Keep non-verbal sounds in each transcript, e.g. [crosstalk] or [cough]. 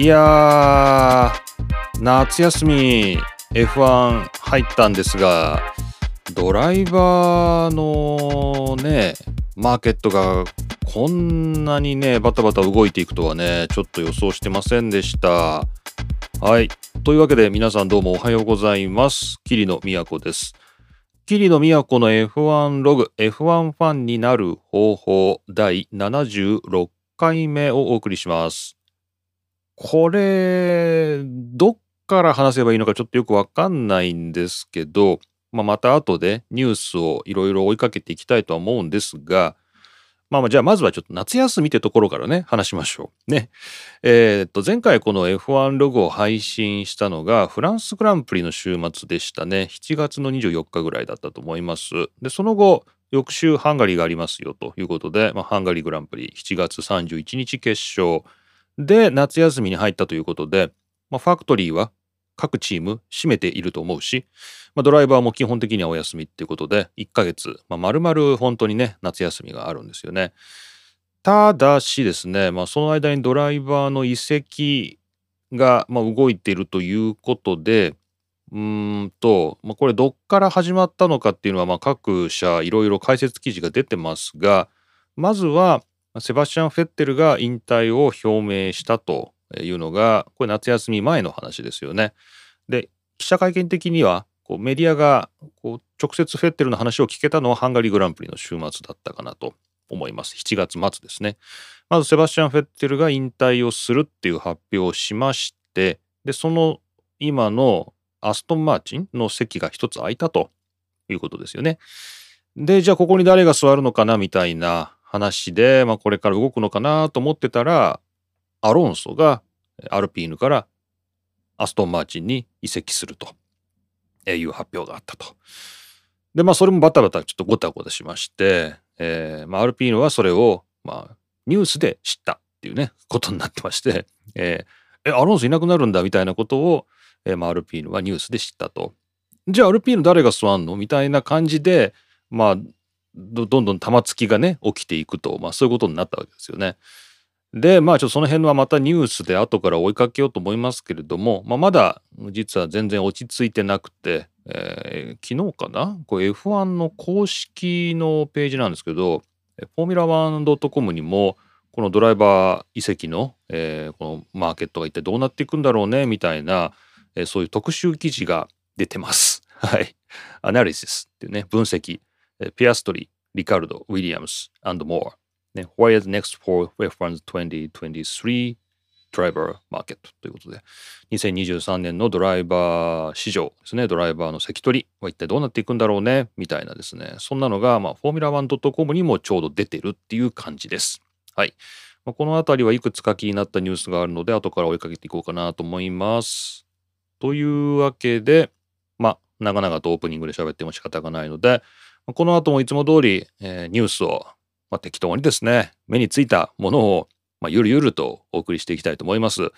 いやー夏休み F1 入ったんですがドライバーのねマーケットがこんなにねバタバタ動いていくとはねちょっと予想してませんでした。はい。というわけで皆さんどうもおはようございます。桐野都です。桐野都の F1 ログ F1 ファンになる方法第76回目をお送りします。これどっから話せばいいのかちょっとよくわかんないんですけど、まあ、また後でニュースをいろいろ追いかけていきたいとは思うんですが、まあまあじゃあまずはちょっと夏休みってところからね話しましょう。ね。えー、っと前回この F1 ログを配信したのがフランスグランプリの週末でしたね。7月の24日ぐらいだったと思います。で、その後翌週ハンガリーがありますよということで、まあ、ハンガリーグランプリ7月31日決勝で夏休みに入ったということで、まあ、ファクトリーは各チーム占めていると思うし、まあ、ドライバーも基本的にはお休みっていうことで1ヶ月、まあ、丸々本当にね夏休みがあるんですよね。ただしですね、まあ、その間にドライバーの移籍が、まあ、動いているということでうんと、まあ、これどっから始まったのかっていうのは、まあ、各社いろいろ解説記事が出てますがまずはセバスチャン・フェッテルが引退を表明したというのがこれ夏休み前の話ですよね。で記者会見的にはこうメディアがこう直接フェッテルの話を聞けたのはハンガリーグランプリの週末だったかなと思います。7月末ですね。まずセバスチャン・フェッテルが引退をするっていう発表をしましてでその今のアストン・マーチンの席が一つ空いたということですよね。でじゃあここに誰が座るのかなみたいな話で、まあ、これから動くのかなと思ってたらアロンソがアルピーヌからアストン・マーチンに移籍するという発表があったと。でまあそれもバタバタちょっとごたごたしまして、えーまあ、アルピーヌはそれを、まあ、ニュースで知ったっていうねことになってまして、えー、えアロンソいなくなるんだみたいなことを、えーまあ、アルピーヌはニュースで知ったと。じゃあアルピーヌ誰が座んのみたいな感じでまあどんどん玉突きがね起きていくと、まあ、そういうことになったわけですよね。でまあちょっとその辺はまたニュースで後から追いかけようと思いますけれども、まあ、まだ実は全然落ち着いてなくて、えー、昨日かな？これ F1 の公式のページなんですけどフォーミュラ 1.com にもこのドライバー移籍の、えー、このマーケットが一体どうなっていくんだろうねみたいな、えー、そういう特集記事が出てます。はい。アナリシスっていうね分析。ピアストリー、リカルド、ウィリアムス、and more。ね、Why is next for F1's 2023 driver market? ということで、2023年のドライバー市場ですね、ドライバーの関取は一体どうなっていくんだろうね、みたいなですね、そんなのが、まあ、フォーミュラ 1.com にもちょうど出てるっていう感じです。はい。まあ、この辺りはいくつか気になったニュースがあるので、後から追いかけていこうかなと思います。というわけで、まあ、長々とオープニングで喋っても仕方がないので、この後もいつも通り、えー、ニュースを、まあ、適当にですね、目についたものを、まあ、ゆるゆるとお送りしていきたいと思います。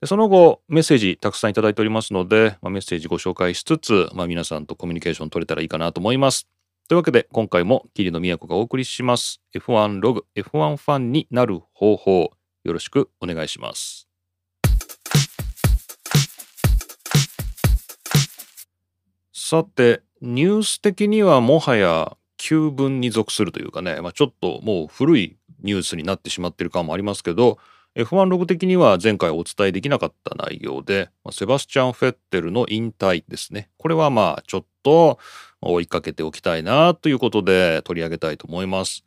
でその後、メッセージたくさんいただいておりますので、まあ、メッセージご紹介しつつ、まあ、皆さんとコミュニケーション取れたらいいかなと思います。というわけで、今回も桐野都がお送りします。F1 ログ、F1 ファンになる方法、よろしくお願いします。さて、ニュース的にはもはや旧文に属するというかね、まあ、ちょっともう古いニュースになってしまってる感もありますけど F1 ログ的には前回お伝えできなかった内容で、まあ、セバスチャン・フェッテルの引退ですねこれはまあちょっと追いかけておきたいなということで取り上げたいと思います。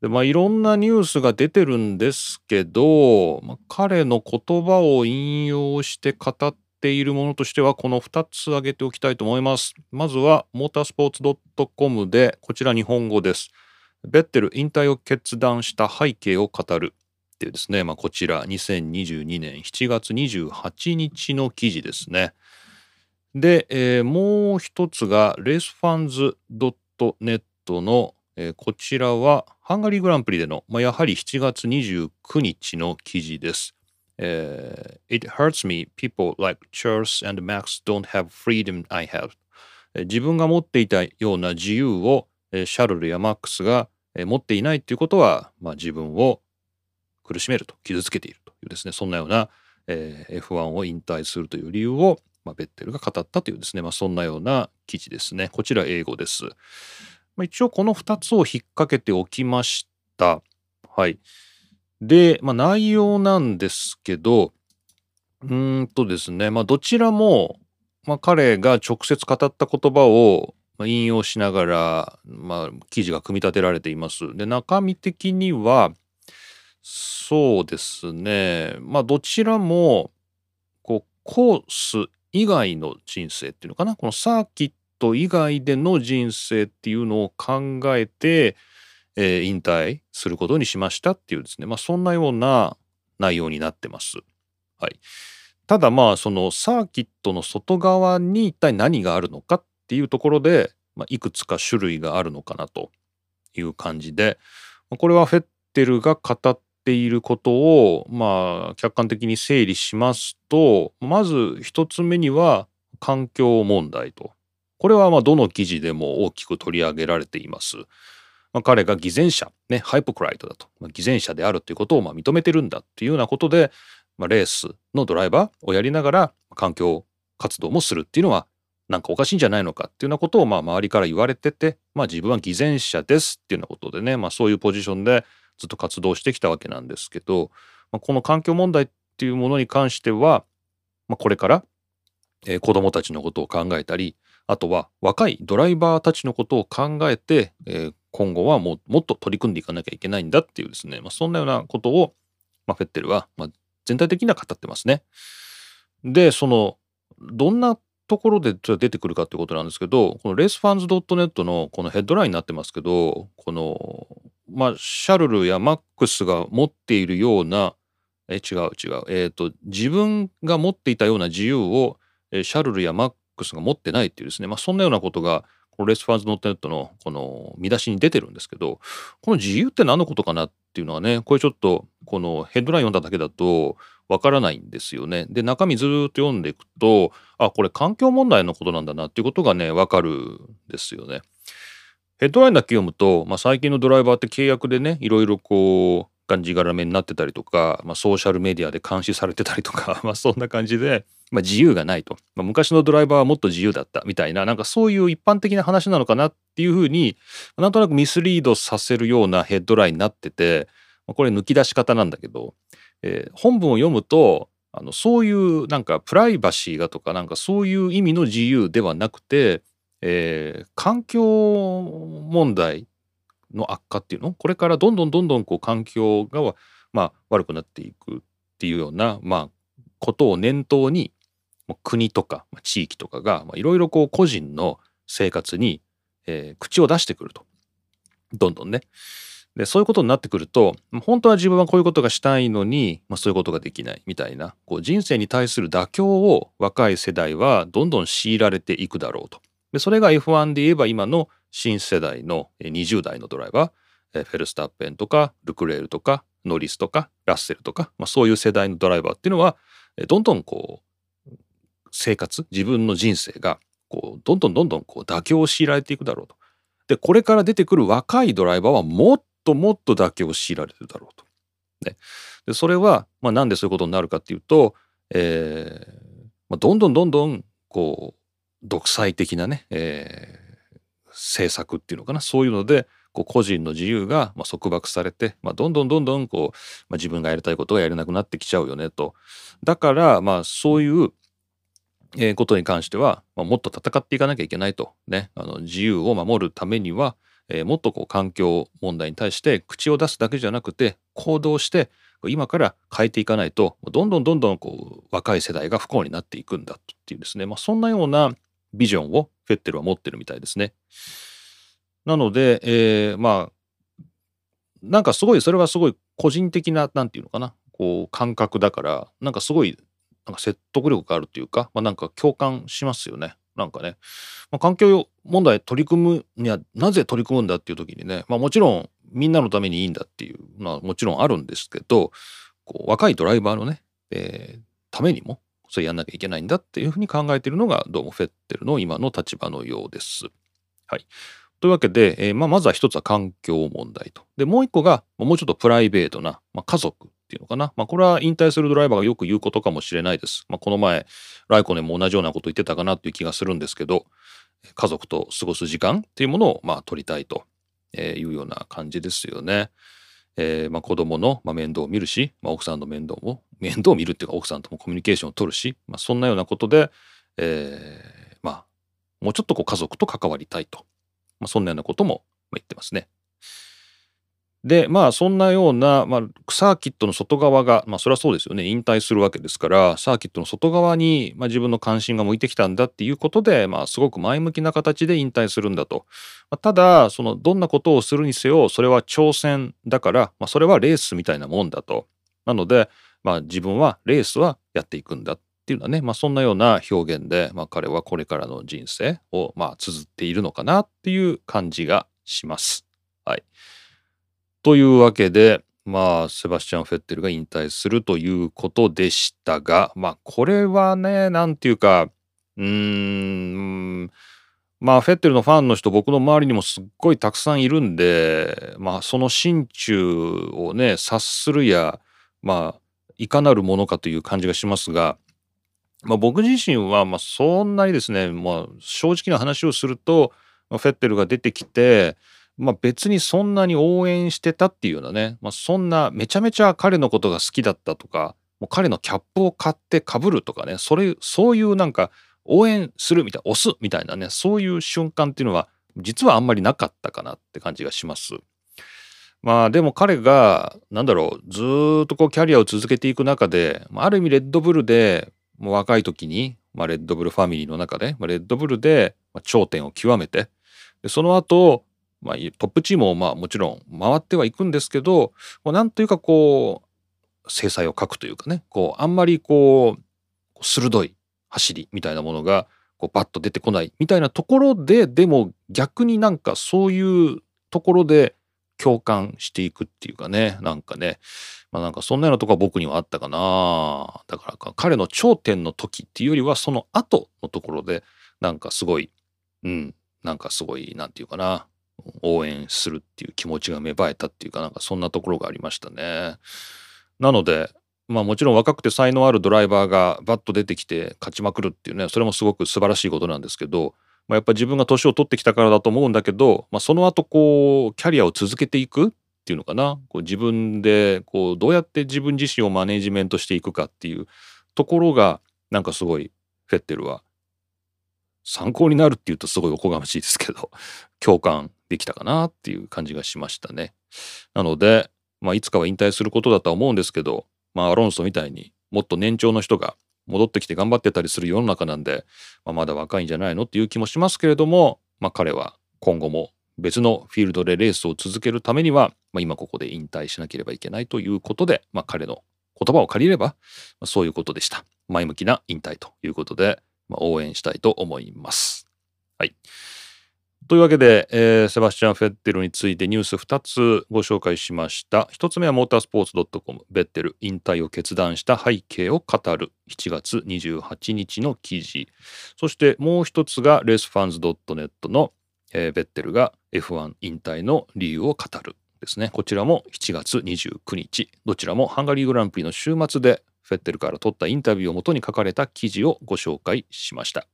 でまあいろんなニュースが出てるんですけど、まあ、彼の言葉を引用して語っているものとしてはこの2つ挙げておきたいと思います。まずはモータースポーツ .com でこちら日本語です。ベッテル引退を決断した背景を語るっていうですね、まあ、こちら2022年7月28日の記事ですね。で、えー、もう一つがレースファンズ .net の、えー、こちらはハンガリーグランプリでの、まあ、やはり7月29日の記事です。Uh, it hurts me people like Charles and Max don't have freedom I have 自分が持っていたような自由をシャルルやマックスが持っていないということは、まあ、自分を苦しめると傷つけているというですねそんなようなえー、F1 を引退するという理由を、まあ、ベッテルが語ったというですね、まあ、そんなような記事ですね。こちら英語です。まあ、一応この2つを引っ掛けておきました。はい。で、まあ、内容なんですけど、うんとですね、まあ、どちらも、まあ、彼が直接語った言葉を引用しながら、まあ、記事が組み立てられています。で、中身的には、そうですね、まあ、どちらも、こう、コース以外の人生っていうのかな、このサーキット以外での人生っていうのを考えて、えー、引退することにしましたっていうですね、まあ、そんなような内容になってます。はい。ただまあそのサーキットの外側に一体何があるのかっていうところで、まあ、いくつか種類があるのかなという感じでこれはフェッテルが語っていることをまあ客観的に整理しますとまず一つ目には環境問題とこれはまあどの記事でも大きく取り上げられています。まあ、彼が偽善者、ね、ハイポクライトだと、まあ、偽善者であるということをまあ認めてるんだっていうようなことで、まあ、レースのドライバーをやりながら環境活動もするっていうのはなんかおかしいんじゃないのかっていうようなことをまあ周りから言われてて、まあ、自分は偽善者ですっていうようなことでね、まあ、そういうポジションでずっと活動してきたわけなんですけど、まあ、この環境問題っていうものに関しては、まあ、これから、えー、子どもたちのことを考えたりあとは若いドライバーたちのことを考えて、えー、今後はももっと取り組んでいかなきゃいけないんだっていうですね、まあ、そんなようなことを、まあ、フェッテルは、まあ、全体的には語ってますね。でそのどんなところで出てくるかっていうことなんですけどこのレースファンズ .net のこのヘッドラインになってますけどこのまあシャルルやマックスが持っているようなえ違う違う。えっ、ー、と自分が持っていたような自由をシャルルやマックスが持ってないっていうですね。まあそんなようなことがこのレスファンズノットネットのこの見出しに出てるんですけどこの自由って何のことかなっていうのはねこれちょっとこのヘッドライン読んだだけだとわからないんですよね。で中身ずっと読んでいくとあこれ環境問題のことなんだなっていうことがねわかるんですよね。ヘッドラインだけ読むと、まあ、最近のドライバーって契約でねいろいろこうがんじがらめになってたりとか、まあ、ソーシャルメディアで監視されてたりとか、[laughs] まあ、そんな感じで、まあ、自由がないと、まあ、昔のドライバーはもっと自由だったみたいななんかそういう一般的な話なのかなっていうふうになんとなくミスリードさせるようなヘッドラインになってて、まあ、これ抜き出し方なんだけど、えー、本文を読むとあのそういうなんかプライバシーがとかなんかそういう意味の自由ではなくて、えー、環境問題の悪化っていうの？これからどんどんどんどんこう環境が、まあ、悪くなっていくっていうような、まあ、ことを念頭に国とか地域とかがいろいろこう個人の生活に、えー、口を出してくると。どんどんね。でそういうことになってくると本当は自分はこういうことがしたいのに、まあ、そういうことができないみたいなこう人生に対する妥協を若い世代はどんどん強いられていくだろうと。でそれが F1 で言えば今の新世代の20代のドライバーフェルスタッペンとかルクレールとかノリスとかラッセルとか、まあ、そういう世代のドライバーっていうのはどんどんこう生活自分の人生がこうどんどんどんどんこう妥協を強いられていくだろうと。でこれから出てくる若いドライバーはもっともっと妥協を強いられるだろうと。ね、でそれは、まあ、なんでそういうことになるかっていうと、えーまあ、どんどんどんどんこう独裁的なね、えー、政策っていうのかなそういうのでこう個人の自由がま束縛されて、まあ、どんどんどんどんこう、まあ、自分がやりたいことがやれなくなってきちゃうよねと。だからまあそういうえことに関しては、まあ、もっと戦っていかなきゃいけないと。ね。あの自由を守るためには、えー、もっとこう環境問題に対して口を出すだけじゃなくて行動して今から変えていかないとどんどんどんどんこう若い世代が不幸になっていくんだっていうですね、まあ、そんなようなビジョンをフェッテルは持ってるみたいですね。なので、えー、まあなんかすごいそれはすごい個人的な何て言うのかな。こう感覚だからなんかすごいなんか説得力があるというか、まあ、なんか共感しますよね。なんかね、まあ、環境問題取り組むにはなぜ取り組むんだっていう時にね、まあ、もちろんみんなのためにいいんだっていうのはもちろんあるんですけどこう若いドライバーのね、えー、ためにもそれやんなきゃいけないんだっていうふうに考えているのがどうもフェッテルの今の立場のようです。はい。というわけで、えー、まあ、まずは一つは環境問題と。で、もう一個がもうちょっとプライベートな、まあ、家族っていうのかな。まあ、これは引退するドライバーがよく言うことかもしれないです。まあ、この前、ライコネも同じようなこと言ってたかなっていう気がするんですけど、家族と過ごす時間っていうものを、まあ、取りたいというような感じですよね。えー、まあ、子供の、まあ、面倒を見るし、まあ、奥さんの面倒も、面倒を見るっていうか奥さんともコミュニケーションを取るし、まあ、そんなようなことで、えー、まあ、もうちょっとこう家族と関わりたいと。まあ、そんなようなことも言ってますね。でまあそんなような、まあ、サーキットの外側がまあそれはそうですよね引退するわけですからサーキットの外側に、まあ、自分の関心が向いてきたんだっていうことで、まあ、すごく前向きな形で引退するんだと、まあ、ただそのどんなことをするにせよそれは挑戦だから、まあ、それはレースみたいなもんだとなので、まあ、自分はレースはやっていくんだっていうのはね、まあ、そんなような表現で、まあ、彼はこれからの人生をまあ綴っているのかなっていう感じがします。はい。というわけで、まあ、セバスチャン・フェッテルが引退するということでしたが、まあ、これはね、なんていうか、うーん、まあ、フェッテルのファンの人、僕の周りにもすっごいたくさんいるんで、まあ、その心中をね、察するや、まあ、いかなるものかという感じがしますが、まあ、僕自身は、まあ、そんなにですね、まあ、正直な話をすると、フェッテルが出てきて、まあ、別にそんなに応援してたっていうようなね、まあ、そんなめちゃめちゃ彼のことが好きだったとかもう彼のキャップを買ってかぶるとかねそれそういうなんか応援するみたいな押すみたいなねそういう瞬間っていうのは実はあんまりなかったかなって感じがします。まあでも彼がなんだろうずっとこうキャリアを続けていく中である意味レッドブルでもう若い時に、まあ、レッドブルファミリーの中で、まあ、レッドブルで頂点を極めてその後まあ、トップチームをまあもちろん回ってはいくんですけどなんというかこう制裁を書くというかね。こうあんまりこう鋭い走りみたいなものがこうバッと出てこないみたいなところででも逆になんかそういうところで共感していくっていうかね。なんかね。まあなんかそんなようなとこは僕にはあったかな。だから彼の頂点の時っていうよりはその後のところでなんかすごいうんなんかすごいなんていうかな。応援するっていう気持ちが芽生えたっていうかなんかそんなところがありましたね。なのでまあもちろん若くて才能あるドライバーがバッと出てきて勝ちまくるっていうねそれもすごく素晴らしいことなんですけど、まあ、やっぱ自分が年を取ってきたからだと思うんだけど、まあ、その後こうキャリアを続けていくっていうのかなこう自分でこうどうやって自分自身をマネジメントしていくかっていうところがなんかすごいフェッテルは参考になるっていうとすごいおこがましいですけど共感できたかなっていう感じがしましたね。なので、まあ、いつかは引退することだとは思うんですけど、まあ、アロンソみたいにもっと年長の人が戻ってきて頑張ってたりする世の中なんで、まあ、まだ若いんじゃないのっていう気もしますけれども、まあ、彼は今後も別のフィールドでレースを続けるためには、まあ、今ここで引退しなければいけないということで、まあ、彼の言葉を借りれば、まあ、そういうことでした。前向きな引退ということで、まあ、応援したいと思います。はい。というわけで、えー、セバスチャン・フェッテルについてニュース2つご紹介しました。1つ目はモータースポーツ .com、ベッテル引退を決断した背景を語る7月28日の記事。そしてもう1つがレースファンズ .net の、えー、ベッテルが F1 引退の理由を語るですね。こちらも7月29日。どちらもハンガリーグランプリの週末でフェッテルから取ったインタビューをもとに書かれた記事をご紹介しました。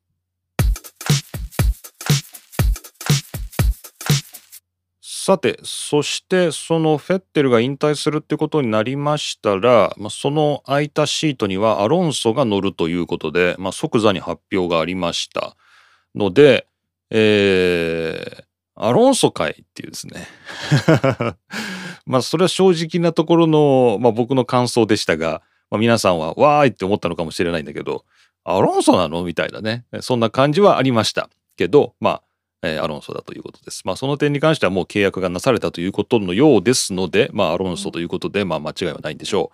さてそしてそのフェッテルが引退するってことになりましたら、まあ、その空いたシートにはアロンソが乗るということで、まあ、即座に発表がありました。ので、えー、アロンソ会っていうですね。[laughs] まあそれは正直なところの、まあ、僕の感想でしたが、まあ、皆さんはわーいって思ったのかもしれないんだけどアロンソなの？みたいなね。そんな感じはありました。けどまあえー、アロンソだということです。まあ、その点に関してはもう契約がなされたということのようですので、まあ、アロンソということで、まあ、間違いはないんでしょ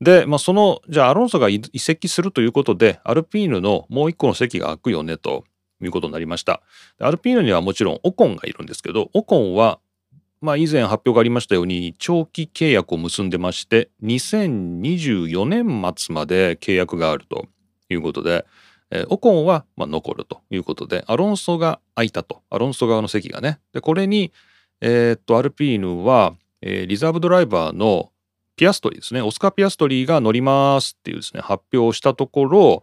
う。で、まあ、その、じゃあ、アロンソが移籍するということで、アルピーヌのもう一個の席が空くよね、ということになりました。アルピーヌにはもちろんオコンがいるんですけど、オコンは、まあ、以前発表がありましたように、長期契約を結んでまして、2024年末まで契約があるということで、オコンはま残るということでアロンソが空いたと。アロンソ側の席がね。でこれに、えー、っとアルピーヌは、え、リザーブドライバーのピアストリーですね。オスカー・ピアストリーが乗りますっていうですね発表をしたところ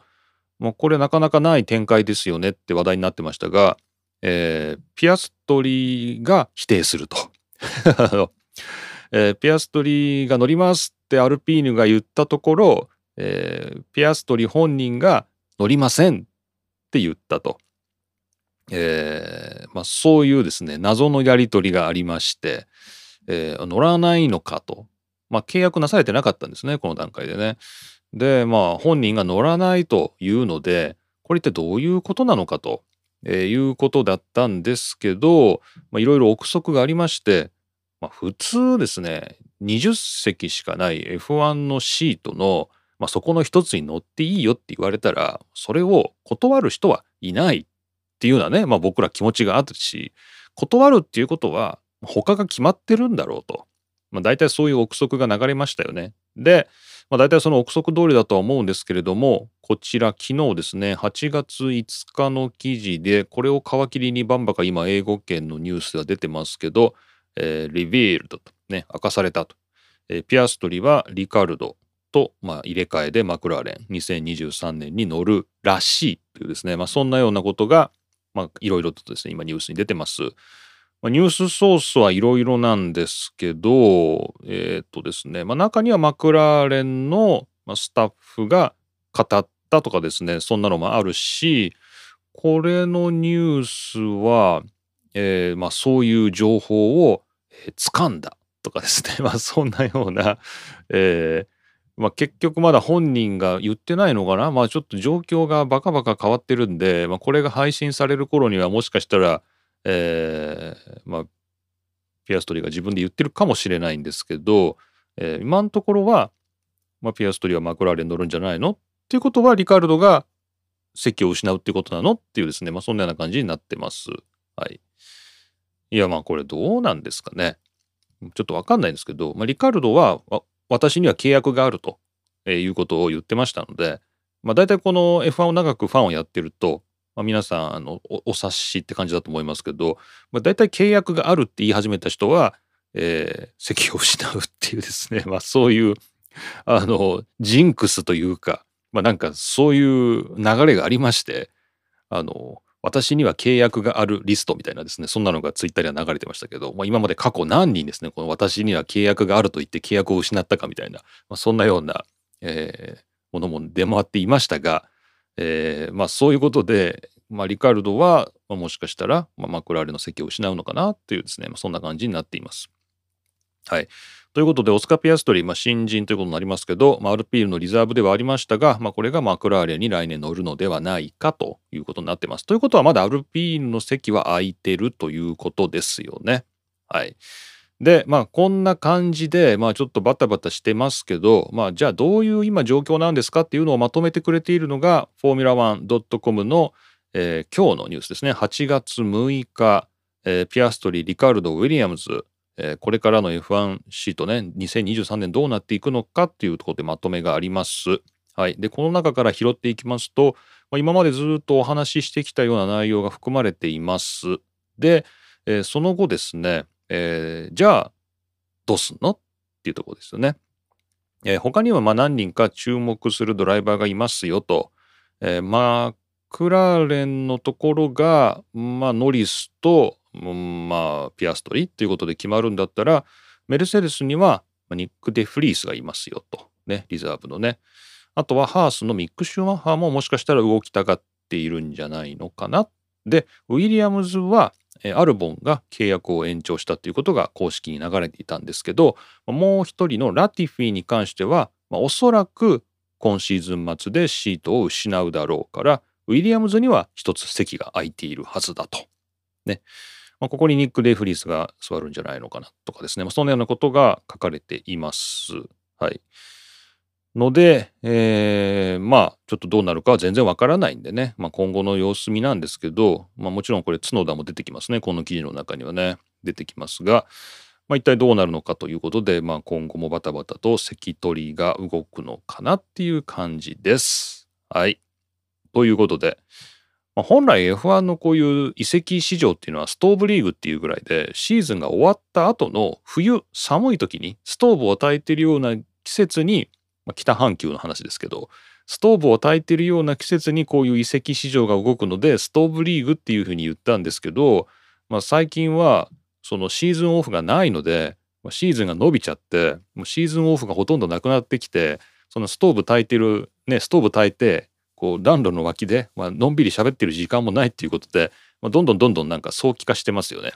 もうこれなかなかない展開ですよねって話題になってましたが、えー、ピアストリーが否定すると。[laughs] えー、ピアストリーが乗りますってアルピーヌが言ったところ、えー、ピアストリー本人が乗りませんって言ったと。えーまあ、そういうですね謎のやり取りがありまして、えー、乗らないのかと、まあ、契約なされてなかったんですねこの段階でね。でまあ本人が乗らないというのでこれってどういうことなのかと、えー、いうことだったんですけどいろいろ憶測がありまして、まあ、普通ですね20席しかない F1 のシートの、まあ、そこの一つに乗っていいよって言われたらそれを断る人はいないっていうのはね、まあ、僕ら気持ちがあるし断るっていうことは他が決まってるんだろうと、まあ、大体そういう憶測が流れましたよね。で、まあ、大体その憶測通りだとは思うんですけれどもこちら昨日ですね8月5日の記事でこれを皮切りにバンバカ今英語圏のニュースが出てますけど、えー、リビールドとね明かされたと、えー、ピアストリはリカルド。と、まあ、入れ替えでマクラーレン2023年に乗るらしいというですね、まあ、そんなようなことが、いろいろとですね今ニュースに出てます。まあ、ニュースソースはいろいろなんですけど、えっ、とですね、まあ、中にはマクラーレンのスタッフが語ったとかですね、そんなのもあるし、これのニュースは、えー、まあ、そういう情報を、掴んだとかですね、[laughs] まあ、そんなような、えーまあ、結局まだ本人が言ってないのかな、まあ、ちょっと状況がバカバカ変わってるんで、まあ、これが配信される頃にはもしかしたら、えー、まあ、ピアストリーが自分で言ってるかもしれないんですけど、えー、今のところは、まあ、ピアストリーはマクラーレン乗るんじゃないのっていうことはリカルドが席を失うってことなのっていうですね、まあ、そんなような感じになってます。はい。いやまあこれどうなんですかね。ちょっとわかんないんですけど、まあ、リカルドは私には契約があると、いうことを言ってましたので、まあ、大体この F1 を長くファンをやってると、まあ、皆さんあのお察しって感じだと思いますけど、まあ、大体契約があるって言い始めた人は、えー、席を失うっていうですね、まあ、そういうあのジンクスというか、まあ、なんかそういう流れがありましてあの私には契約があるリストみたいなですね、そんなのがツイッターには流れてましたけど、まあ、今まで過去何人ですね、この私には契約があると言って契約を失ったかみたいな、まあ、そんなような、えー、ものも出回っていましたが、えー、まあそういうことで、まあ、リカルドは、まあ、もしかしたら、まあ、マクラーレの席を失うのかなというですね、まあ、そんな感じになっています。はい。ということで、オスカ・ピアストリー、まあ、新人ということになりますけど、まあ、アルピールのリザーブではありましたが、まあ、これがマクラーレンに来年乗るのではないかということになってます。ということは、まだアルピールの席は空いてるということですよね。はい。で、まあ、こんな感じで、まあ、ちょっとバタバタしてますけど、まあ、じゃあどういう今状況なんですかっていうのをまとめてくれているのが、フォーミュラ 1.com の、えー、今日のニュースですね。8月6日、えー、ピアストリー、リカルド、ウィリアムズ、えー、これからの F1 シートね、2023年どうなっていくのかっていうところでまとめがあります。はい。で、この中から拾っていきますと、まあ、今までずっとお話ししてきたような内容が含まれています。で、えー、その後ですね、えー、じゃあ、どうすんのっていうところですよね。えー、他にはまあ何人か注目するドライバーがいますよと。えー、マクラーレンのところが、まあ、ノリスとまあピアストリーっていうことで決まるんだったらメルセデスにはニック・デ・フリースがいますよと。ねリザーブのね。あとはハースのミック・シューマッハももしかしたら動きたがっているんじゃないのかな。でウィリアムズはアルボンが契約を延長したということが公式に流れていたんですけどもう一人のラティフィーに関しては、まあ、おそらく今シーズン末でシートを失うだろうからウィリアムズには一つ席が空いているはずだと。ね。まあ、ここにニック・デイフリースが座るんじゃないのかなとかですね、まあ、そんなようなことが書かれています。はい。ので、えー、まあちょっとどうなるかは全然わからないんでね、まあ、今後の様子見なんですけど、まあ、もちろんこれ角田も出てきますねこの記事の中にはね出てきますが、まあ、一体どうなるのかということで、まあ、今後もバタバタと関取が動くのかなっていう感じです。はい。ということでまあ、本来 F1 のこういう移籍市場っていうのはストーブリーグっていうぐらいでシーズンが終わった後の冬寒い時にストーブを焚いてるような季節に、まあ、北半球の話ですけどストーブを焚いてるような季節にこういう移籍市場が動くのでストーブリーグっていうふうに言ったんですけど、まあ、最近はそのシーズンオフがないのでシーズンが伸びちゃってもうシーズンオフがほとんどなくなってきてそのストーブ焚いてるねストーブ焚いてこう暖炉の脇で、まあのんびり喋ってる時間もないっていうことで、まあ、どんどんどんどんなんか早期化してますよね。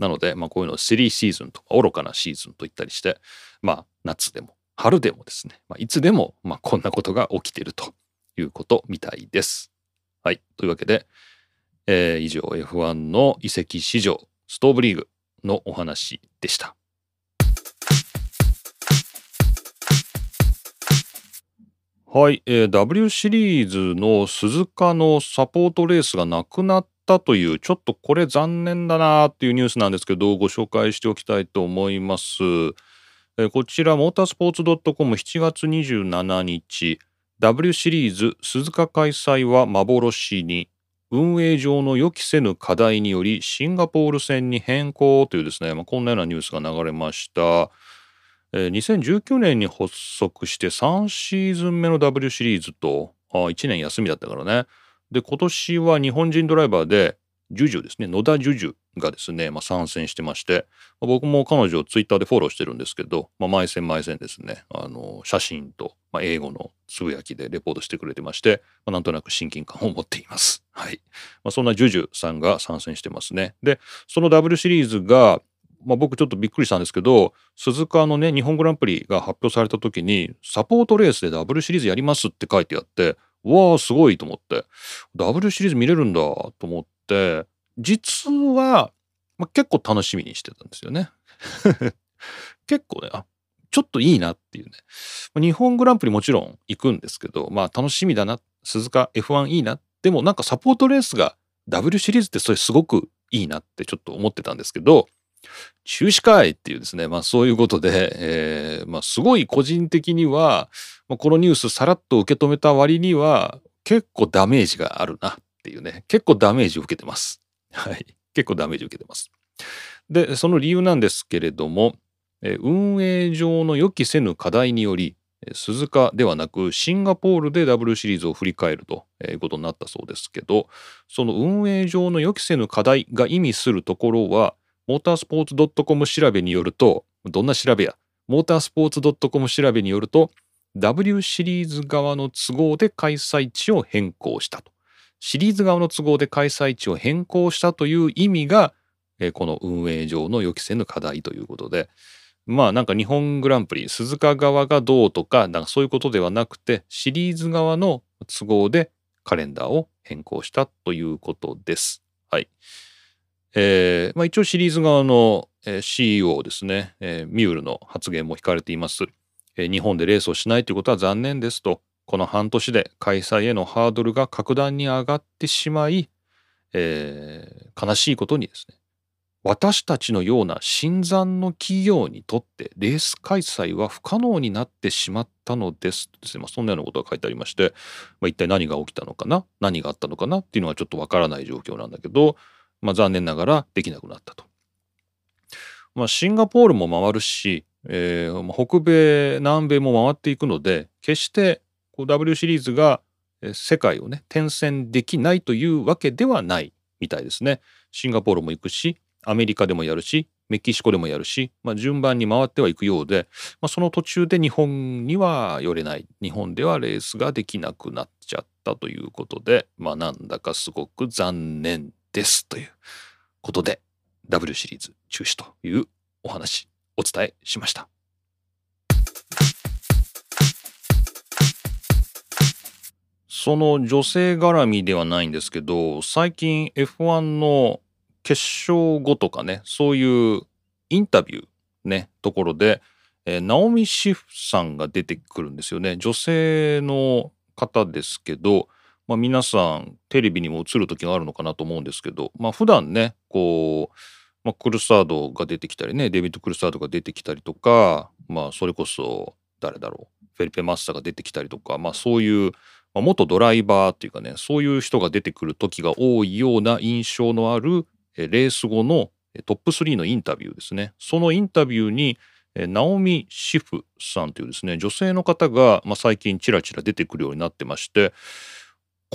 なので、まあ、こういうのをスリーシーズンとか愚かなシーズンと言ったりして、まあ、夏でも春でもですね、まあ、いつでも、まあ、こんなことが起きてるということみたいです。はい。というわけで、えー、以上 F1 の移籍市場ストーブリーグのお話でした。はい、えー、W シリーズの鈴鹿のサポートレースがなくなったというちょっとこれ残念だなっていうニュースなんですけどご紹介しておきたいと思います。えー、こちらモータースポーツ .com7 月27日 W シリーズ鈴鹿開催は幻に運営上の予期せぬ課題によりシンガポール戦に変更というですね、まあ、こんなようなニュースが流れました。え、2019年に発足して3シーズン目の W シリーズとあ1年休みだったからねで今年は日本人ドライバーでジュジュですね野田ジュジュがですね、まあ、参戦してまして、まあ、僕も彼女をツイッターでフォローしてるんですけど、まあ、毎戦毎戦ですねあの写真と、まあ、英語のつぶやきでレポートしてくれてまして、まあ、なんとなく親近感を持っています。はいまあ、そんなジュジュさんが参戦してますね。でその W シリーズがまあ、僕ちょっとびっくりしたんですけど鈴鹿のね日本グランプリが発表された時にサポートレースでダブルシリーズやりますって書いてあってわあすごいと思って。ダブルシリーズ見れるんだと思って実は、まあ、結構楽しみにしてたんですよね。[laughs] 結構ねあちょっといいなっていうね。日本グランプリもちろん行くんですけどまあ楽しみだな。鈴鹿 F1 いいな。でもなんかサポートレースが W シリーズってそれすごくいいなってちょっと思ってたんですけど中止会っていうですね、まあそういうことで、えー、まあすごい個人的には、まあ、このニュースさらっと受け止めた割には結構ダメージがあるなっていうね、結構ダメージを受けてます。[laughs] はい。結構ダメージを受けてます。で、その理由なんですけれども、え運営上の予期せぬ課題により、鈴鹿ではなくシンガポールで W シリーズを振り返るということになったそうですけどその運営上の予期せぬ課題が意味するところはモータースポーツ .com 調べによると、どんな調べや、モータースポーツ .com 調べによると、W シリーズ側の都合で開催地を変更したと。シリーズ側の都合で開催地を変更したという意味が、えこの運営上の予期せぬ課題ということで、まあなんか日本グランプリ、鈴鹿側がどうとか、なんかそういうことではなくて、シリーズ側の都合でカレンダーを変更したということです。はい。えーまあ、一応シリーズ側の、CEO ですね、えー、ミュールの発言も引かれています、えー、日本でレースをしないということは残念ですと。この半年で開催へのハードルが格段に上がってしまい、えー、悲しいことにですね。私たちのような新参の企業にとってレース開催は不可能になってしまったのです。ですね、まあ、そんなようなことが書いてありまして、まあ、一体何が起きたのかな？何があったのかな？っていうのはちょっとわからない状況なんだけど、まあ、残念ながらできなくなったと。まあ、シンガポールも回るし、えー、北米南米も回っていくので決してこう W シリーズが世界をね転戦できないというわけではないみたいですね。シンガポールも行くしアメリカでもやるしメキシコでもやるし、まあ、順番に回ってはいくようで、まあ、その途中で日本には寄れない日本ではレースができなくなっちゃったということで、まあ、なんだかすごく残念ですということで W シリーズ中止というお話お伝えしました。その女性絡みではないんですけど最近 F1 の決勝後とかねそういうインタビューねところで、えー、ナオミ・シフさんが出てくるんですよね女性の方ですけどまあ、皆さんテレビにも映る時があるのかなと思うんですけど、まあ普段ねこう、まあ、クルサードが出てきたりねデビッド・クルサードが出てきたりとか、まあ、それこそ誰だろうフェリペ・マッサが出てきたりとか、まあ、そういう、まあ、元ドライバーっていうかねそういう人が出てくる時が多いような印象のあるレース後のトップ3のインタビューですね。そのインタビューにナオミ・シフさんというですね女性の方が、まあ、最近ちらちら出てくるようになってまして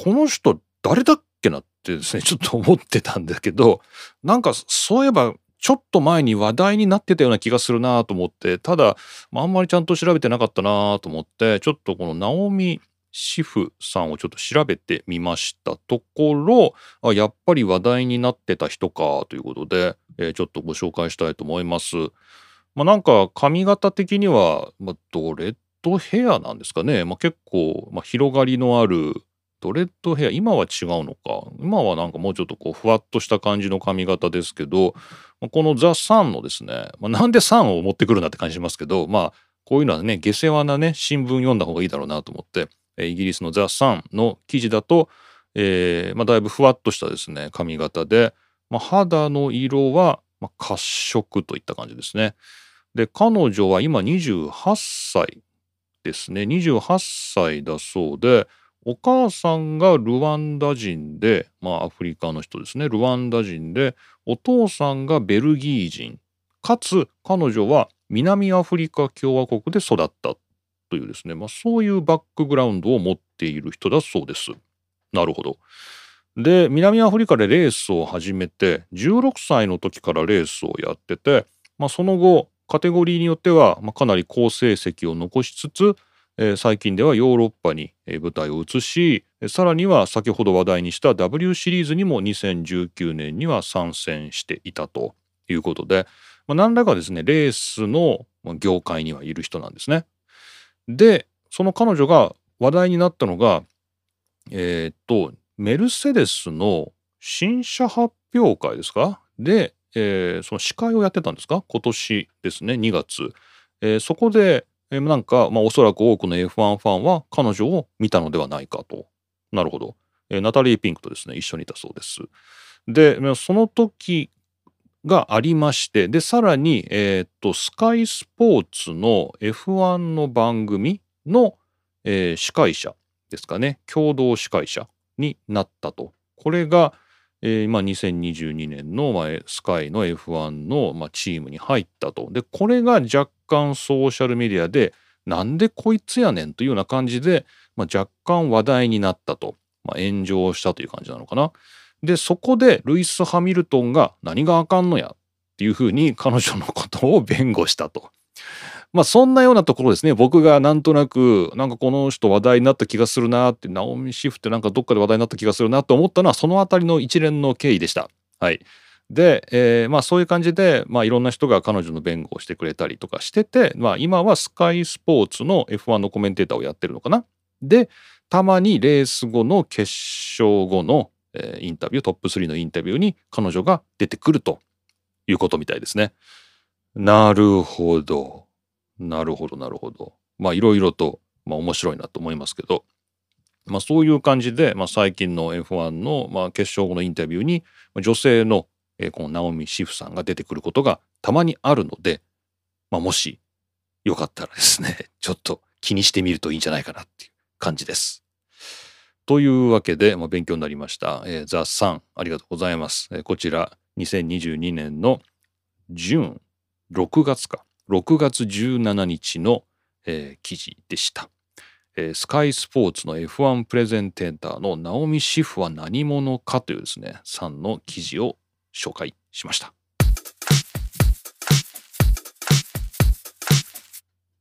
この人誰だっけなってですね [laughs] ちょっと思ってたんだけどなんかそういえばちょっと前に話題になってたような気がするなと思ってただ、あ、んまりちゃんと調べてなかったなと思ってちょっとこのナオミ・シフさんをちょっと調べてみましたところやっぱり話題になってた人かということで、えー、ちょっとご紹介したいと思います。まあ、なんか髪型的には、まあ、ドレッドヘアなんですかね、まあ、結構、まあ、広がりのあるドレッドヘア今は違うのか今はなんかもうちょっとこうふわっとした感じの髪型ですけどこのザ・サンのですね、まあ、なんでサンを持ってくるんだって感じしますけどまあこういうのはね下世話なね新聞読んだ方がいいだろうなと思ってイギリスのザ・サンの記事だと、えーまあ、だいぶふわっとしたですね髪型で、まあ、肌の色は、まあ、褐色といった感じですね。で彼女は今28歳ですね28歳だそうでお母さんがルワンダ人でまあアフリカの人ですねルワンダ人でお父さんがベルギー人かつ彼女は南アフリカ共和国で育ったというですね、まあ、そういうバックグラウンドを持っている人だそうです。なるほど。で南アフリカでレースを始めて16歳の時からレースをやってて、まあ、その後カテゴリーによっては、かなり好成績を残しつつ、最近ではヨーロッパに舞台を移しさらには先ほど話題にした W シリーズにも2019年には参戦していたということで、まあ、何らかですねレースの業界にはいる人なんですね。でその彼女が話題になったのがえー、っとメルセデスの新車発表会ですか？で、えー、その司会をやってたんですか？今年ですね2月、えー、そこで、えー、なんか、まあ、おそらく多くの F1 ファンは彼女を見たのではないかと。なるほど、えー、ナタリー・ピンクとですね一緒にいたそうです。でその時がありましてでさらに、えー、っとスカイスポーツの F1 の番組の、えー、司会者ですかね。共同司会者になったと。これが、えーまあ、2022年の、まあ、スカイの F1 の、まあ、チームに入ったとでこれが若干ソーシャルメディアでなんでこいつやねんというような感じで、まあ、若干話題になったと、まあ、炎上したという感じなのかな。でそこでルイス・ハミルトンが何があかんのやっていうふうに彼女のことを弁護したと。まあそんなようなところですね僕がなんとなくなんかこの人話題になった気がするなってナオミ・シフってなんかどっかで話題になった気がするなと思ったのはその辺りの一連の経緯でした。はい、で、えー、まあそういう感じで、まあ、いろんな人が彼女の弁護をしてくれたりとかしてて、まあ、今はスカイスポーツの F1 のコメンテーターをやってるのかな。でたまにレース後の決勝後のえー、インタビュートップ3のインタビューに彼女が出てくるということみたいですね。なるほどなるほどなるほどまあいろいろと、まあ、面白いなと思いますけど、まあ、そういう感じで、まあ、最近の F1 の、まあ、決勝後のインタビューに女性の、え、このナオミ・シフさんが出てくることがたまにあるので、まあ、もしよかったらですね [laughs] ちょっと気にしてみるといいんじゃないかなっていう感じです。というわけで、まあ、勉強になりました。えー、ザ・サン、ありがとうございます。えー、こちら、2022年の準6月か、6月17日の、えー、記事でした。えー、スカイスポーツの F1 プレゼンテーターのナオミ・シフは何者かというですね、サンの記事を紹介しました。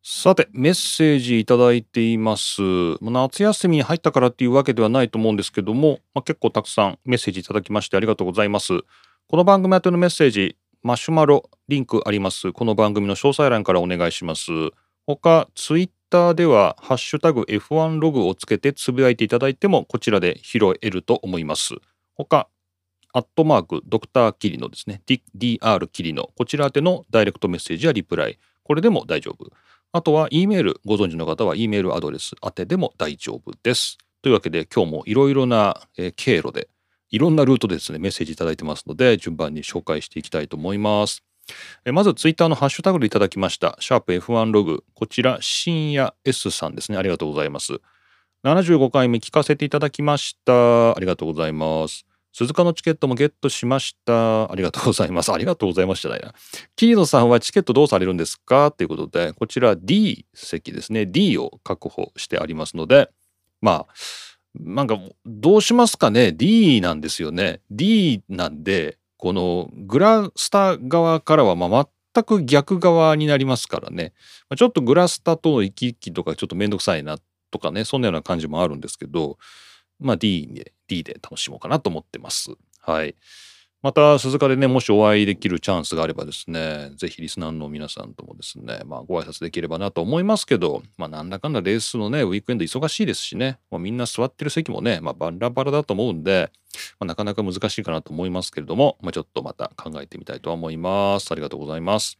さて、メッセージいただいています。夏休みに入ったからっていうわけではないと思うんですけども、まあ、結構たくさんメッセージいただきましてありがとうございます。この番組宛てのメッセージ、マシュマロ、リンクあります。この番組の詳細欄からお願いします。他、ツイッターでは、ハッシュタグ F1 ログをつけてつぶやいていただいても、こちらで拾えると思います。他、アットマーク、ドクターキリノですね。DR キリノ。こちら宛てのダイレクトメッセージやリプライ。これでも大丈夫。あとは E メールご存知の方は E メールアドレス宛てでも大丈夫です。というわけで今日もいろいろな、経路でいろんなルートですねメッセージいただいてますので順番に紹介していきたいと思います。まずツイッターのハッシュタグでいただきました。シャープ F1 ログ。こちら深夜 S さんですね。ありがとうございます。75回目聞かせていただきました。ありがとうございます。鈴鹿のチケットもゲットしました。ありがとうございます。ありがとうございましたな桐野さんはチケットどうされるんですか？ということでこちら D 席ですね。D を確保してありますのでまあなんかどうしますかね？D なんですよね D なんでこのグラスタ側からはまあ全く逆側になりますからねちょっとグラスタとの行き来とかちょっとめんどくさいなとかねそんなような感じもあるんですけどまあ D で D で楽しもうかなと思ってます。はい。また鈴鹿でねもしお会いできるチャンスがあればですね是非リスナーの皆さんともですねまあご挨拶できればなと思いますけどまあなんだかんだレースのねウィークエンド忙しいですしね、まあ、みんな座ってる席もね、まあ、バラバラだと思うんで、まあ、なかなか難しいかなと思いますけれども、まあ、ちょっとまた考えてみたいと思います。ありがとうございます。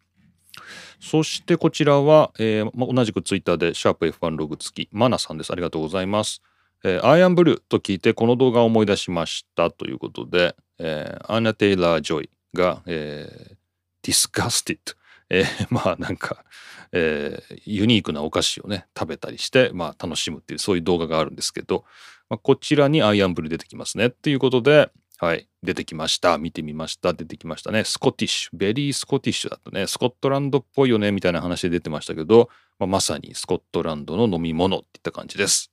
そしてこちらは、えーまあ、同じくツイッターでシャープ F1 ログ付きマナさんです。ありがとうございます。えー、アイアンブルーと聞いてこの動画を思い出しましたということで、えー、アンナ・テイラー・ジョイが、えー、 disgusted、えー、[laughs] まあなんか、えー、ユニークなお菓子をね食べたりして、まあ、楽しむっていうそういう動画があるんですけど、まあ、こちらにアイアンブル出てきますねっていうことで、はい、出てきました。見てみました。出てきましたね。 Scottish。Very Scottish だったね。スコットランドっぽいよね、みたいな話で出てましたけど、まあ、まさにスコットランドの飲み物っていった感じです。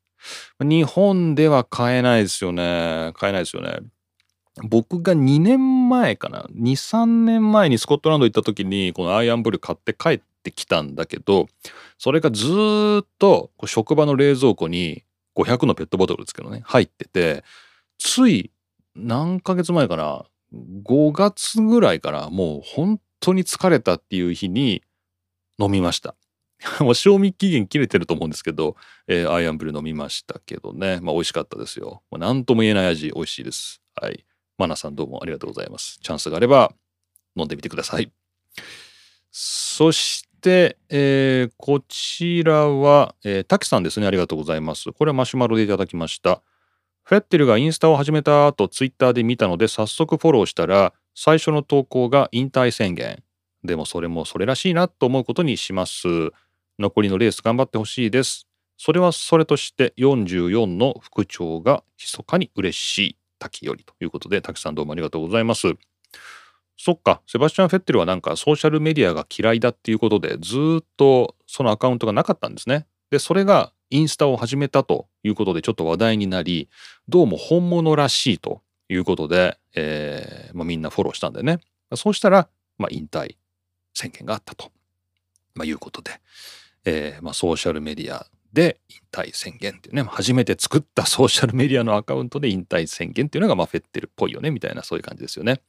日本では買えないですよね。買えないですよね。僕が2年前かな23年前にスコットランド行った時にこのアイアンブルー買って帰ってきたんだけどそれがずっと職場の冷蔵庫に500のペットボトルですけどね入っててつい何ヶ月前かな5月ぐらいからもう本当に疲れたっていう日に飲みました [laughs] もう賞味期限切れてると思うんですけど、えー、アイアンブルー飲みましたけどね。まあ美味しかったですよ。何とも言えない味、美味しいです。はい。マナさんどうもありがとうございます。チャンスがあれば飲んでみてください。そして、えー、こちらは、えー、滝さんですね。ありがとうございます。これはマシュマロでいただきました。フェッテルがインスタを始めた後、ツイッターで見たので、早速フォローしたら、最初の投稿が引退宣言。でもそれもそれらしいなと思うことにします。残りのレース頑張ってほしいです。それはそれとして44の副長が密かに嬉しい滝よりということで、滝さんどうもありがとうございます。そっか、セバスチャン・フェッテルはなんかソーシャルメディアが嫌いだっていうことで、ずっとそのアカウントがなかったんですね。で、それがインスタを始めたということでちょっと話題になり、どうも本物らしいということで、えーまあ、みんなフォローしたんでね。そうしたら、まあ、引退宣言があったと、まあ、いうことで、えー、まあ、ソーシャルメディアで引退宣言っていうね初めて作ったソーシャルメディアのアカウントで引退宣言っていうのがまあフェッテルっぽいよねみたいなそういう感じですよね。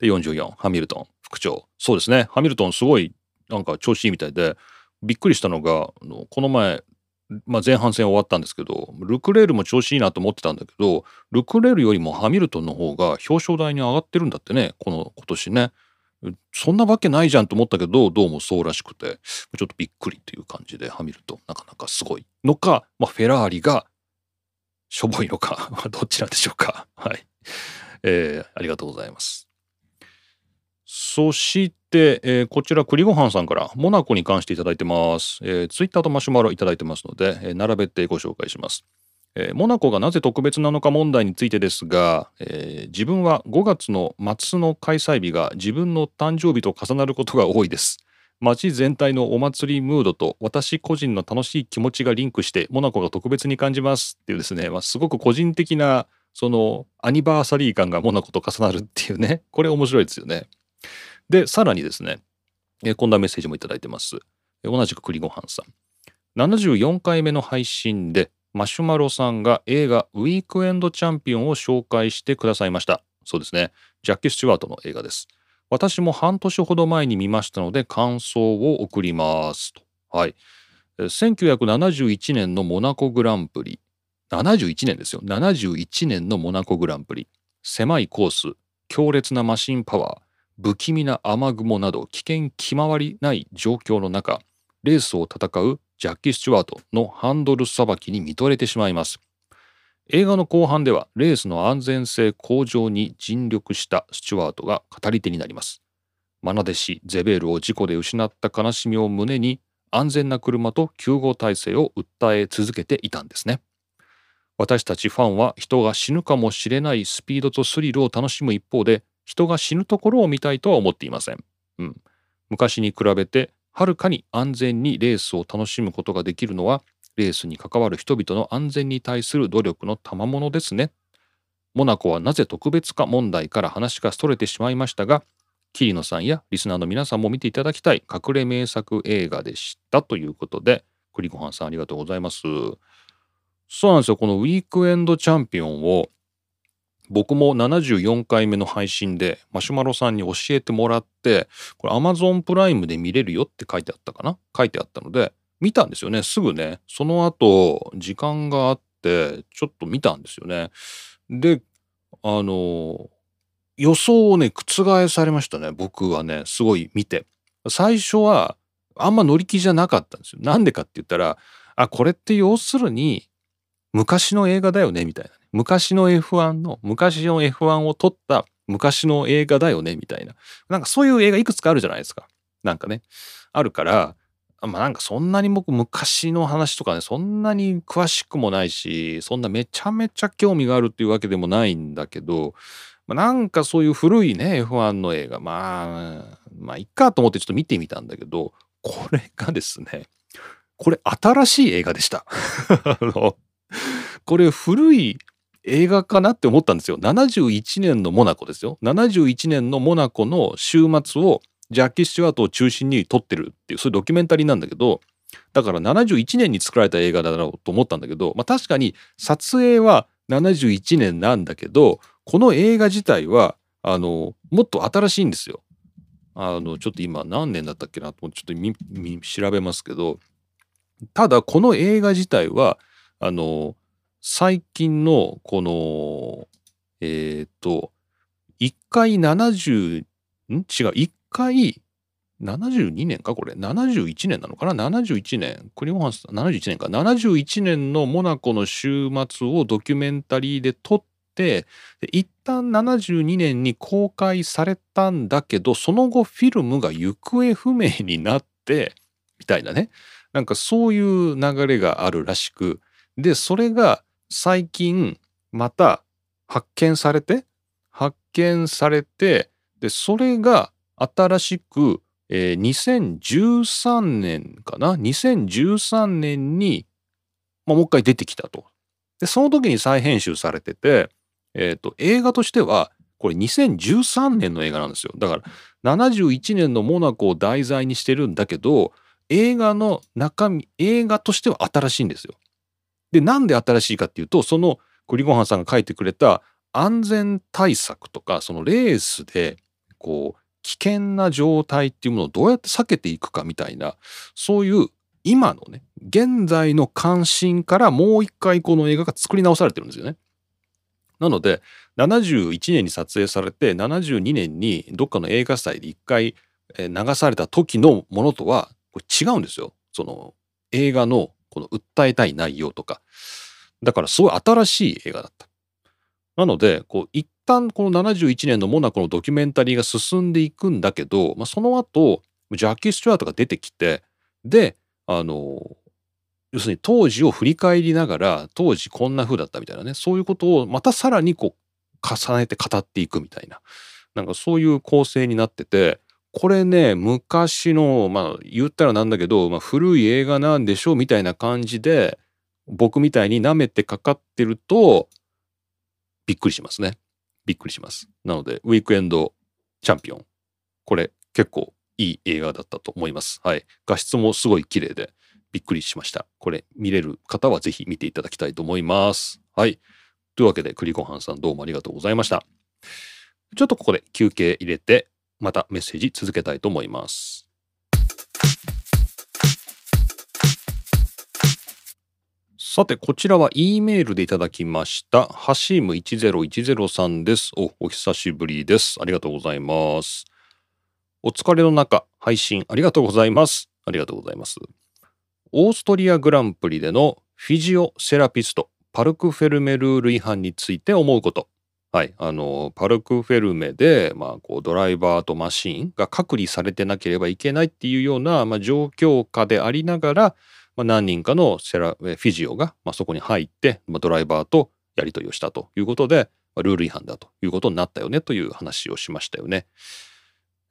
で44ハミルトン副長そうですねハミルトンすごいなんか調子いいみたいでびっくりしたのがこの前、まあ、前半戦終わったんですけどルクレールも調子いいなと思ってたんだけどルクレールよりもハミルトンの方が表彰台に上がってるんだってねこの今年ね。そんなわけないじゃんと思ったけどどうもそうらしくてちょっとびっくりという感じでハミルトンなかなかすごいのか、まあ、フェラーリがしょぼいのか [laughs] どちらでしょうか。はい、えー、ありがとうございます。そして、えー、こちら栗ごはんさんからモナコに関していただいてます、えー、ツイッターとマシュマロいただいてますので、えー、並べてご紹介します。えー、モナコがなぜ特別なのか問題についてですが、えー、自分は5月の末の開催日が自分の誕生日と重なることが多いです。街全体のお祭りムードと私個人の楽しい気持ちがリンクしてモナコが特別に感じますっていうですね、まあ、すごく個人的なそのアニバーサリー感がモナコと重なるっていうねこれ面白いですよね。でさらにですね、えー、こんなメッセージも頂いてます。同じく栗ごはんさん。74回目の配信でマシュマロさんが映画ウィークエンドチャンピオンを紹介してくださいました。そうですね。ジャッキー・スチュワートの映画です。私も半年ほど前に見ましたので感想を送りますと。はい。1971年のモナコグランプリ。71年ですよ。71年のモナコグランプリ。狭いコース、強烈なマシンパワー、不気味な雨雲など危険気まりない状況の中、レースを戦うジャッキー・スチュワートのハンドルさばきに見とれてしまいます。映画の後半ではレースの安全性向上に尽力したスチュワートが語り手になります。愛弟子ゼベールを事故で失った悲しみを胸に安全な車と救護体制を訴え続けていたんですね。私たちファンは人が死ぬかもしれないスピードとスリルを楽しむ一方で人が死ぬところを見たいとは思っていません。うん、昔に比べてはるかに安全にレースを楽しむことができるのはレースに関わる人々の安全に対する努力の賜物ですね。モナコはなぜ特別か問題から話がそれてしまいましたが桐野さんやリスナーの皆さんも見ていただきたい隠れ名作映画でしたということで栗ごはんさんありがとうございます。そうなんですよこのウィークエンドチャンピオンを僕も74回目の配信でマシュマロさんに教えてもらってこれ Amazon プライムで見れるよって書いてあったかな？書いてあったので見たんですよね。すぐね。その後時間があってちょっと見たんですよね。であの予想をね覆されましたね。僕はねすごい見て。最初はあんま乗り気じゃなかったんですよ。なんでかって言ったらあこれって要するに昔の映画だよねみたいな昔の F1 の昔の F1 を撮った昔の映画だよねみたいな。なんかそういう映画いくつかあるじゃないですか。なんかね。あるからまあなんかそんなに僕昔の話とかねそんなに詳しくもないしそんなめちゃめちゃ興味があるっていうわけでもないんだけど、まあ、なんかそういう古いね F1 の映画。まあまあいっかと思ってちょっと見てみたんだけどこれがですねこれ新しい映画でした。[laughs] あのこれ古い映画かなって思ったんですよ。71年のモナコですよ。71年のモナコの週末をジャッキー・スチュワートを中心に撮ってるっていうそういうドキュメンタリーなんだけどだから71年に作られた映画だろうと思ったんだけど、まあ、確かに撮影は71年なんだけどこの映画自体はあのもっと新しいんですよ。あのちょっと今何年だったっけなとちょっと調べますけどただこの映画自体はあの最近のこのえっ、ー、と1回70ん？違う。1回72年かこれ。71年なのかな？71年クリモハンス71年か。71年のモナコの週末をドキュメンタリーで撮って一旦72年に公開されたんだけどその後フィルムが行方不明になってみたいなね。なんかそういう流れがあるらしく。でそれが最近また発見されて発見されてでそれが新しく、えー、2013年かな？2013年に、まあ、もう一回出てきたと。でその時に再編集されてて、えーと、映画としてはこれ2013年の映画なんですよだから71年のモナコを題材にしてるんだけど映画の中身映画としては新しいんですよ。でなんで新しいかっていうとその栗ごはんさんが書いてくれた安全対策とかそのレースでこう危険な状態っていうものをどうやって避けていくかみたいなそういう今のね現在の関心からもう一回この映画が作り直されてるんですよね。なので71年に撮影されて72年にどっかの映画祭で一回流された時のものとは違うんですよ。その映画のこの訴えたい内容とか。だからすごい新しい映画だった。なので、こう一旦この71年のモナコのドキュメンタリーが進んでいくんだけど、まあ、その後、ジャッキー・スチュワートが出てきて、で、あの、要するに当時を振り返りながら、当時こんな風だったみたいなね、そういうことをまたさらにこう重ねて語っていくみたいな、なんかそういう構成になってて、これね昔のまあ言ったらなんだけど、まあ、古い映画なんでしょうみたいな感じで僕みたいに舐めてかかってるとびっくりしますね。びっくりします。なのでウィークエンドチャンピオン。これ結構いい映画だったと思います。はい。画質もすごい綺麗でびっくりしました。これ見れる方はぜひ見ていただきたいと思います。はい。というわけで栗ごはんさんどうもありがとうございました。ちょっとここで休憩入れてまたメッセージ続けたいと思います。さて、こちらは E メールでいただきました。ハシーム1010さんです。お、お久しぶりです。ありがとうございます。お疲れの中、配信ありがとうございます。ありがとうございます。オーストリアグランプリでのフィジオセラピスト、パルクフェルメルール違反について思うこと。はい、あのパルクフェルメで、まあ、こうドライバーとマシンが隔離されてなければいけないっていうような、まあ、状況下でありながらまあ、何人かのセラフィジオが、まあ、そこに入って、まあ、ドライバーとやり取りをしたということで、まあ、ルール違反だということになったよねという話をしましたよね。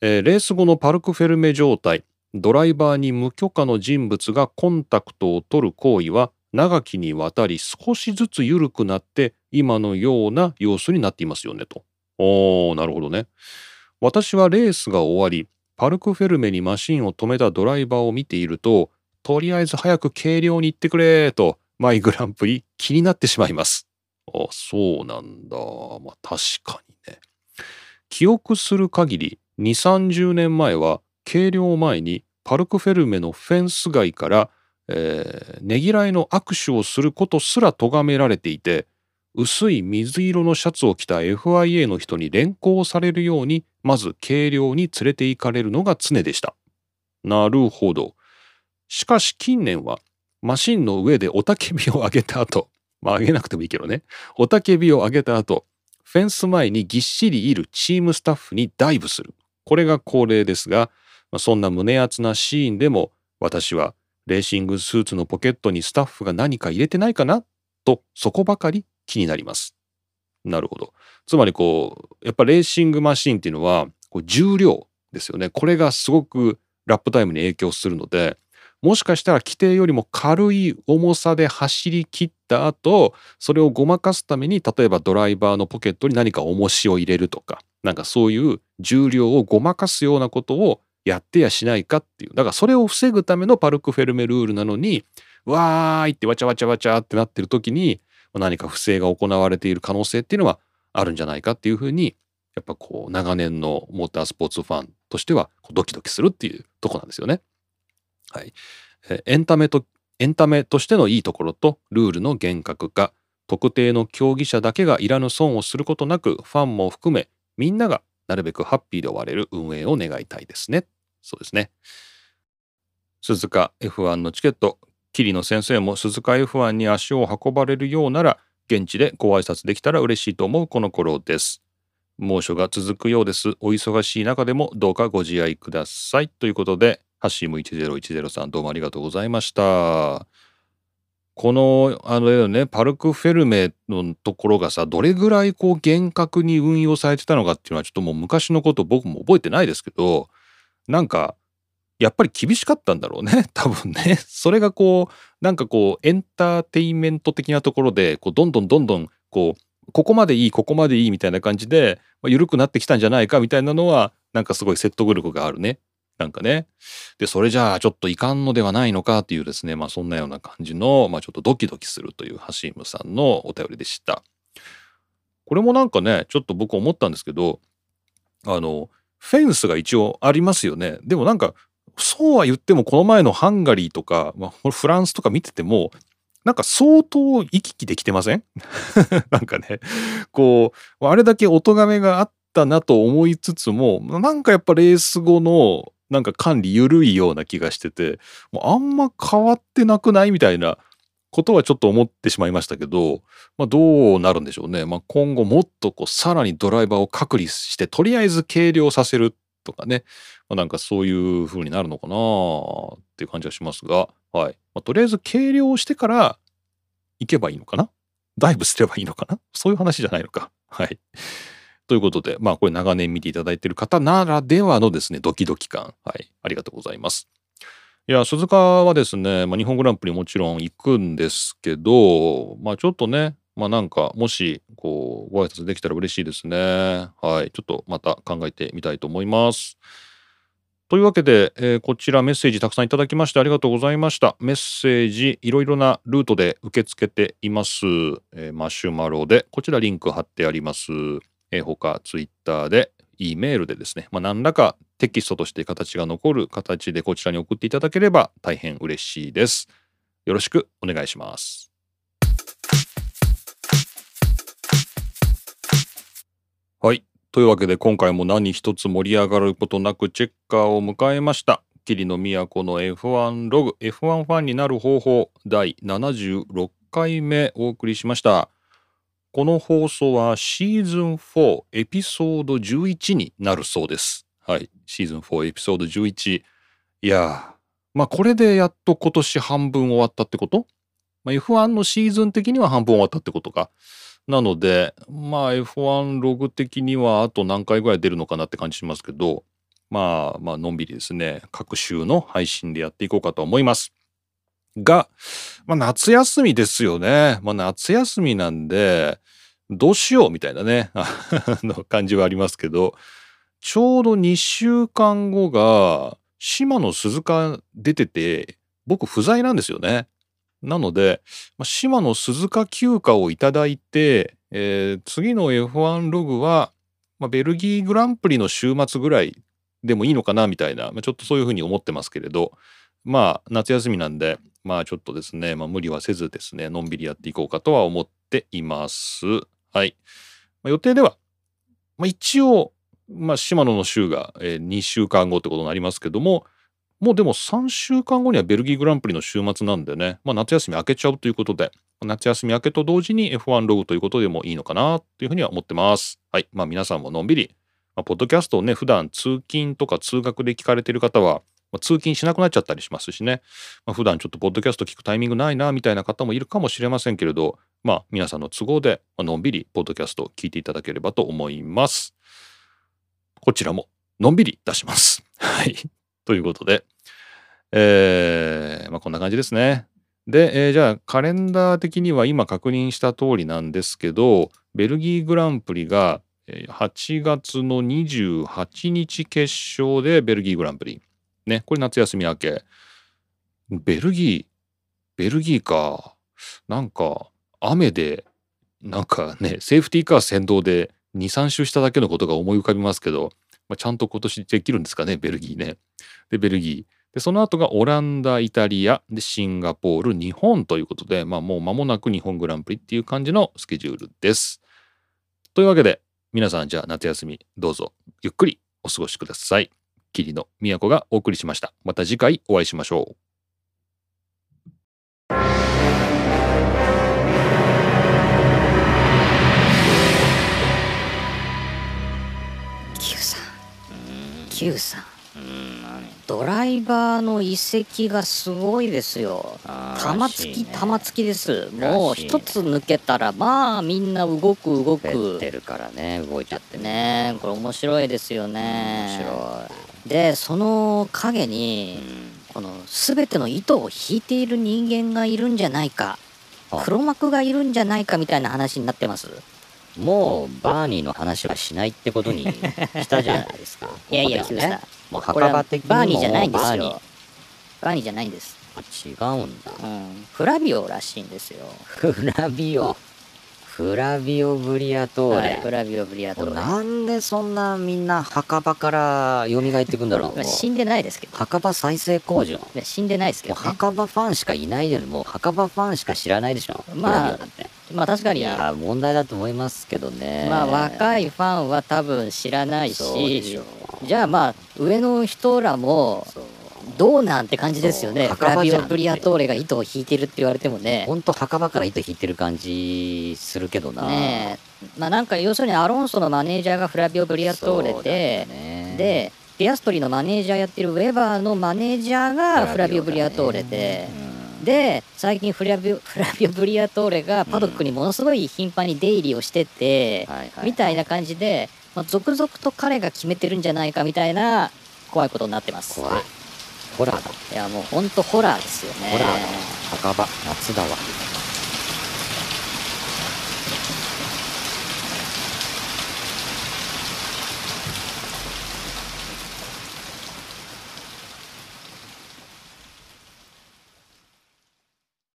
えー、レース後のパルクフェルメ状態ドライバーに無許可の人物がコンタクトを取る行為は長きにわたり少しずつ緩くなって今のような様子になっていますよねと。おーなるほどね。私はレースが終わりパルクフェルメにマシンを止めたドライバーを見ているととりあえず早く軽量に行ってくれとマイグランプリ気になってしまいます。あそうなんだ。まあ確かにね。記憶する限り2、30年前は計量前にパルクフェルメのフェンス街から、えー、ねぎらいの握手をすることすら咎められていて薄い水色のシャツを着た FIA の人に連行されるようにまず計量に連れて行かれるのが常でした。なるほど。しかし近年はマシンの上で雄たけびを上げた後、[laughs] まあ上げなくてもいいけどね、雄たけびを上げた後、フェンス前にぎっしりいるチームスタッフにダイブする。これが恒例ですが、まあ、そんな胸熱なシーンでも私はレーシングスーツのポケットにスタッフが何か入れてないかな？とそこばかり気になります。なるほど。つまりこうやっぱレーシングマシンっていうのはこう重量ですよね。これがすごくラップタイムに影響するのでもしかしたら規定よりも軽い重さで走り切った後それをごまかすために例えばドライバーのポケットに何か重しを入れるとかなんかそういう重量をごまかすようなことをやってやしないかっていうだからそれを防ぐためのパルクフェルメルールなのにわーいってわちゃわちゃわちゃってなってる時に何か不正が行われている可能性っていうのはあるんじゃないかっていうふうにやっぱこう長年のモータースポーツファンとしてはドキドキするっていうとこなんですよね。はい、エンタメとエンタメとしてのいいところとルールの厳格化特定の競技者だけがいらぬ損をすることなくファンも含めみんながなるべくハッピーで終われる運営を願いたいですね。そうですね。鈴鹿 F1 のチケット、桐野先生も鈴鹿 F1 に足を運ばれるようなら、現地でご挨拶できたら嬉しいと思うこの頃です。猛暑が続くようです。お忙しい中でもどうかご自愛ください。ということで、ハッシーム1010さんどうもありがとうございました。このあのねパルク・フェルメのところがさどれぐらいこう厳格に運用されてたのかっていうのはちょっともう昔のこと僕も覚えてないですけどなんかやっぱり厳しかったんだろうね [laughs] 多分ねそれがこうなんかこうエンターテインメント的なところでこうどんどんどんどんこうここまでいいここまでいいみたいな感じで、まあ、緩くなってきたんじゃないかみたいなのはなんかすごい説得力があるねなんかね。で、それじゃあちょっといかんのではないのかっていうですね、まあそんなような感じの、まあちょっとドキドキするというハシームさんのお便りでした。これもなんかね、ちょっと僕思ったんですけど、あの、フェンスが一応ありますよね。でもなんか、そうは言ってもこの前のハンガリーとか、まあ、フランスとか見てても、なんか相当行き来できてません？[laughs] なんかね、こう、あれだけお咎めがあったなと思いつつも、なんかやっぱレース後のなんか管理緩いような気がしてて、もうあんま変わってなくないみたいなことはちょっと思ってしまいましたけど、まあ、どうなるんでしょうね。まあ、今後もっとこうさらにドライバーを隔離してとりあえず計量させるとかね、まあ、なんかそういう風になるのかなっていう感じはしますが、はい。まあ、とりあえず計量してから行けばいいのかな？ダイブすればいいのかな？そういう話じゃないのか。はい。ということで、まあこれ長年見ていただいている方ならではのですね、ドキドキ感。はい。ありがとうございます。いや、鈴鹿はですね、まあ、日本グランプリもちろん行くんですけど、まあちょっとね、まあなんか、もし、こう、ご挨拶できたら嬉しいですね。はい。ちょっとまた考えてみたいと思います。というわけで、えー、こちらメッセージたくさんいただきましてありがとうございました。メッセージいろいろなルートで受け付けています。えー、マシュマロで、こちらリンク貼ってあります。えー、他ツイッターで E メールでですね、まあ、何らかテキストとして形が残る形でこちらに送っていただければ大変嬉しいです。よろしくお願いします。というわけで今回も何一つ盛り上がることなくチェッカーを迎えました。桐野都の F1 ログ F1 ファンになる方法第76回目お送りしました。この放送はシーズン4エピソード11になるそうです。はい。シーズン4エピソード11。いやまあこれでやっと今年半分終わったってこと？まあ、F1 のシーズン的には半分終わったってことか。なので、まあ F1 ログ的にはあと何回ぐらい出るのかなって感じしますけど、まあまあのんびりですね、各週の配信でやっていこうかと思います。が、まあ夏休みですよね。まあ夏休みなんで、どうしようみたいなね、[laughs] の感じはありますけど、ちょうど2週間後が、島野鈴鹿出てて、僕不在なんですよね。なので、まあ、島野鈴鹿休暇をいただいて、えー、次の F1 ログは、まあ、ベルギーグランプリの週末ぐらいでもいいのかなみたいな、まあ、ちょっとそういうふうに思ってますけれど、まあ夏休みなんで、まあちょっとですね、まあ無理はせずですね、のんびりやっていこうかとは思っています。はい。まあ、予定では、まあ一応、まあ島野の週が、えー、2週間後ってことになりますけども、もうでも3週間後にはベルギーグランプリの週末なんでね、まあ、夏休み明けちゃうということで、夏休み明けと同時に F1 ログということでもいいのかなというふうには思ってます。はい。まあ皆さんものんびり、まあ、ポッドキャストをね、普段通勤とか通学で聞かれている方は、まあ、通勤しなくなっちゃったりしますしね、まあ、普段ちょっとポッドキャスト聞くタイミングないなみたいな方もいるかもしれませんけれど、まあ皆さんの都合で、まのんびりポッドキャストを聞いていただければと思います。こちらものんびり出します。はい。ということで、えー、まあ、こんな感じですね。で、えー、じゃあカレンダー的には今確認した通りなんですけど、ベルギーグランプリが8月の28日決勝でベルギーグランプリ。ね、これ夏休み明け。ベルギー、ベルギーか。なんか雨で、なんかね、セーフティーカー先導で2、3周しただけのことが思い浮かびますけど、まあ、ちゃんと今年できるんですかね、ベルギーね。で、ベルギー。でその後がオランダイタリアでシンガポール日本ということで、まあ、もう間もなく日本グランプリっていう感じのスケジュールです。というわけで皆さんじゃあ夏休みどうぞゆっくりお過ごしください。霧の都がお送りしました。また次回お会いしましょう。Q さん。ドライバーの移籍がすごいですよ。玉突き玉突きです。もう一つ抜けたらまあみんな動く動く。てるからね動いちゃってね。これ面白いですよね。面白い。でその陰に、この全ての糸を引いている人間がいるん。じゃないか黒幕がいるんじゃないかみたいな話になってますもうバーニーの話はしないってことにしたじゃないですか。[laughs] いやいや、ね、もう墓場的にバーニーじゃないんですよ。バーニーじゃないんです違うんだ、うん、フラビオらしいんですよ。フラビオ。フラビオ・ブリアトーレ、はい、フラビオ・ブリアトーレ。なんでそんなみんな墓場から蘇っていくんだろう死んでないですけど墓場再生工場。死んでないですけど、ね、墓場ファンしかいないでもう墓場ファンしか知らないでしょ。まあまあ確かに。いや問題だと思いますけどね。まあ若いファンは多分知らないしじゃあまあ上の人らもどうなんて感じですよね。フラビオ・ブリアトーレが糸を引いてるって言われてもね。ほんと墓場から糸引いてる感じするけどな。ねまあなんか要するにアロンソのマネージャーがフラビオ・ブリアトーレで、ね、で、ピアストリーのマネージャーやってるウェバーのマネージャーがフラビオ・ブリアトーレで、で、最近フラビオ・フラビオブリアトーレがパドックにものすごい頻繁に出入りをしてて、みたいな感じで、まあ、続々と彼が決めてるんじゃないかみたいな怖いことになってます。怖い。ホラーだ。いやもうほんとホラーですよね。ホラーだ。墓場、夏だわ。